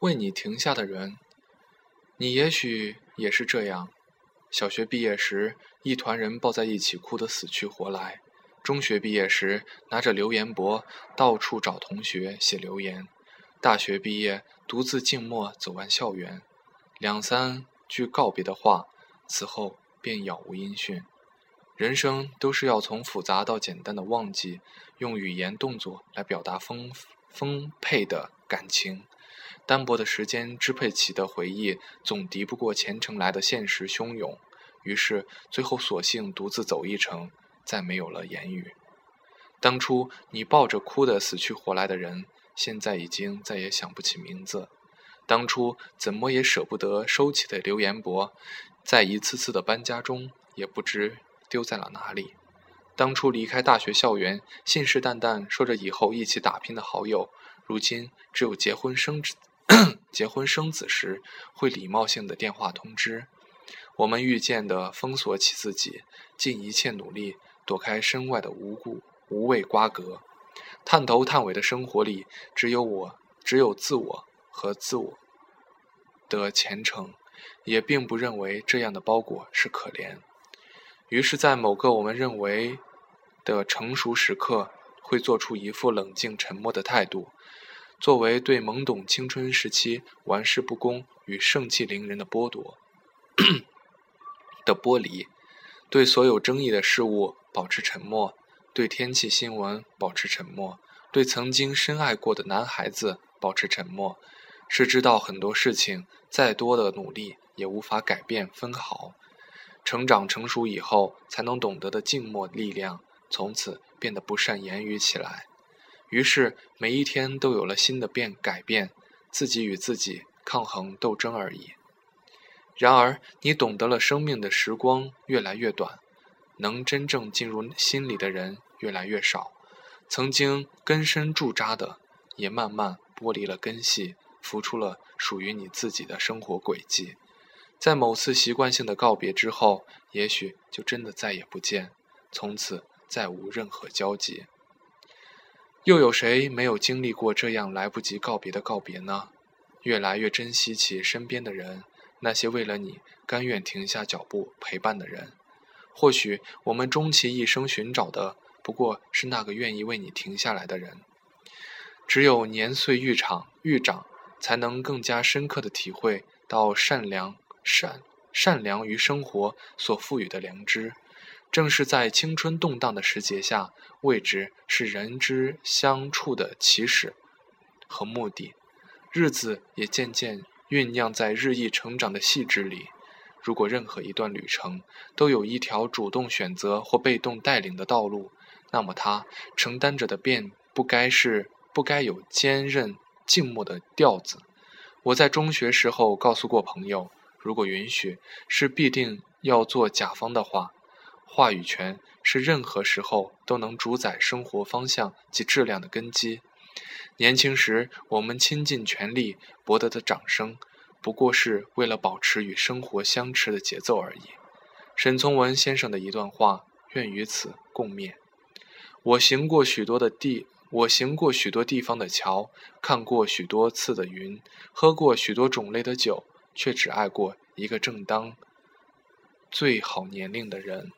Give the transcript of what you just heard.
为你停下的人，你也许也是这样。小学毕业时，一团人抱在一起哭得死去活来；中学毕业时，拿着留言簿到处找同学写留言；大学毕业，独自静默走完校园，两三句告别的话，此后便杳无音讯。人生都是要从复杂到简单的忘记，用语言动作来表达丰丰沛的感情。单薄的时间支配起的回忆，总敌不过前程来的现实汹涌。于是最后索性独自走一程，再没有了言语。当初你抱着哭得死去活来的人，现在已经再也想不起名字。当初怎么也舍不得收起的留言簿，在一次次的搬家中，也不知。丢在了哪里？当初离开大学校园，信誓旦旦说着以后一起打拼的好友，如今只有结婚生子、结婚生子时会礼貌性的电话通知。我们遇见的封锁起自己，尽一切努力躲开身外的无故无谓瓜葛。探头探尾的生活里，只有我，只有自我和自我的前程，也并不认为这样的包裹是可怜。于是，在某个我们认为的成熟时刻，会做出一副冷静沉默的态度，作为对懵懂青春时期玩世不恭与盛气凌人的剥夺 的剥离，对所有争议的事物保持沉默，对天气新闻保持沉默，对曾经深爱过的男孩子保持沉默，是知道很多事情再多的努力也无法改变分毫。成长成熟以后，才能懂得的静默力量，从此变得不善言语起来。于是每一天都有了新的变改变，自己与自己抗衡斗争而已。然而，你懂得了生命的时光越来越短，能真正进入心里的人越来越少，曾经根深驻扎的，也慢慢剥离了根系，浮出了属于你自己的生活轨迹。在某次习惯性的告别之后，也许就真的再也不见，从此再无任何交集。又有谁没有经历过这样来不及告别的告别呢？越来越珍惜起身边的人，那些为了你甘愿停下脚步陪伴的人。或许我们终其一生寻找的，不过是那个愿意为你停下来的人。只有年岁愈长愈长，才能更加深刻的体会到善良。善善良于生活所赋予的良知，正是在青春动荡的时节下，位置是人之相处的起始和目的。日子也渐渐酝酿在日益成长的细致里。如果任何一段旅程都有一条主动选择或被动带领的道路，那么它承担着的便不该是不该有坚韧静默的调子。我在中学时候告诉过朋友。如果允许是必定要做甲方的话，话语权是任何时候都能主宰生活方向及质量的根基。年轻时我们倾尽全力博得的掌声，不过是为了保持与生活相持的节奏而已。沈从文先生的一段话，愿与此共勉。我行过许多的地，我行过许多地方的桥，看过许多次的云，喝过许多种类的酒。却只爱过一个正当最好年龄的人。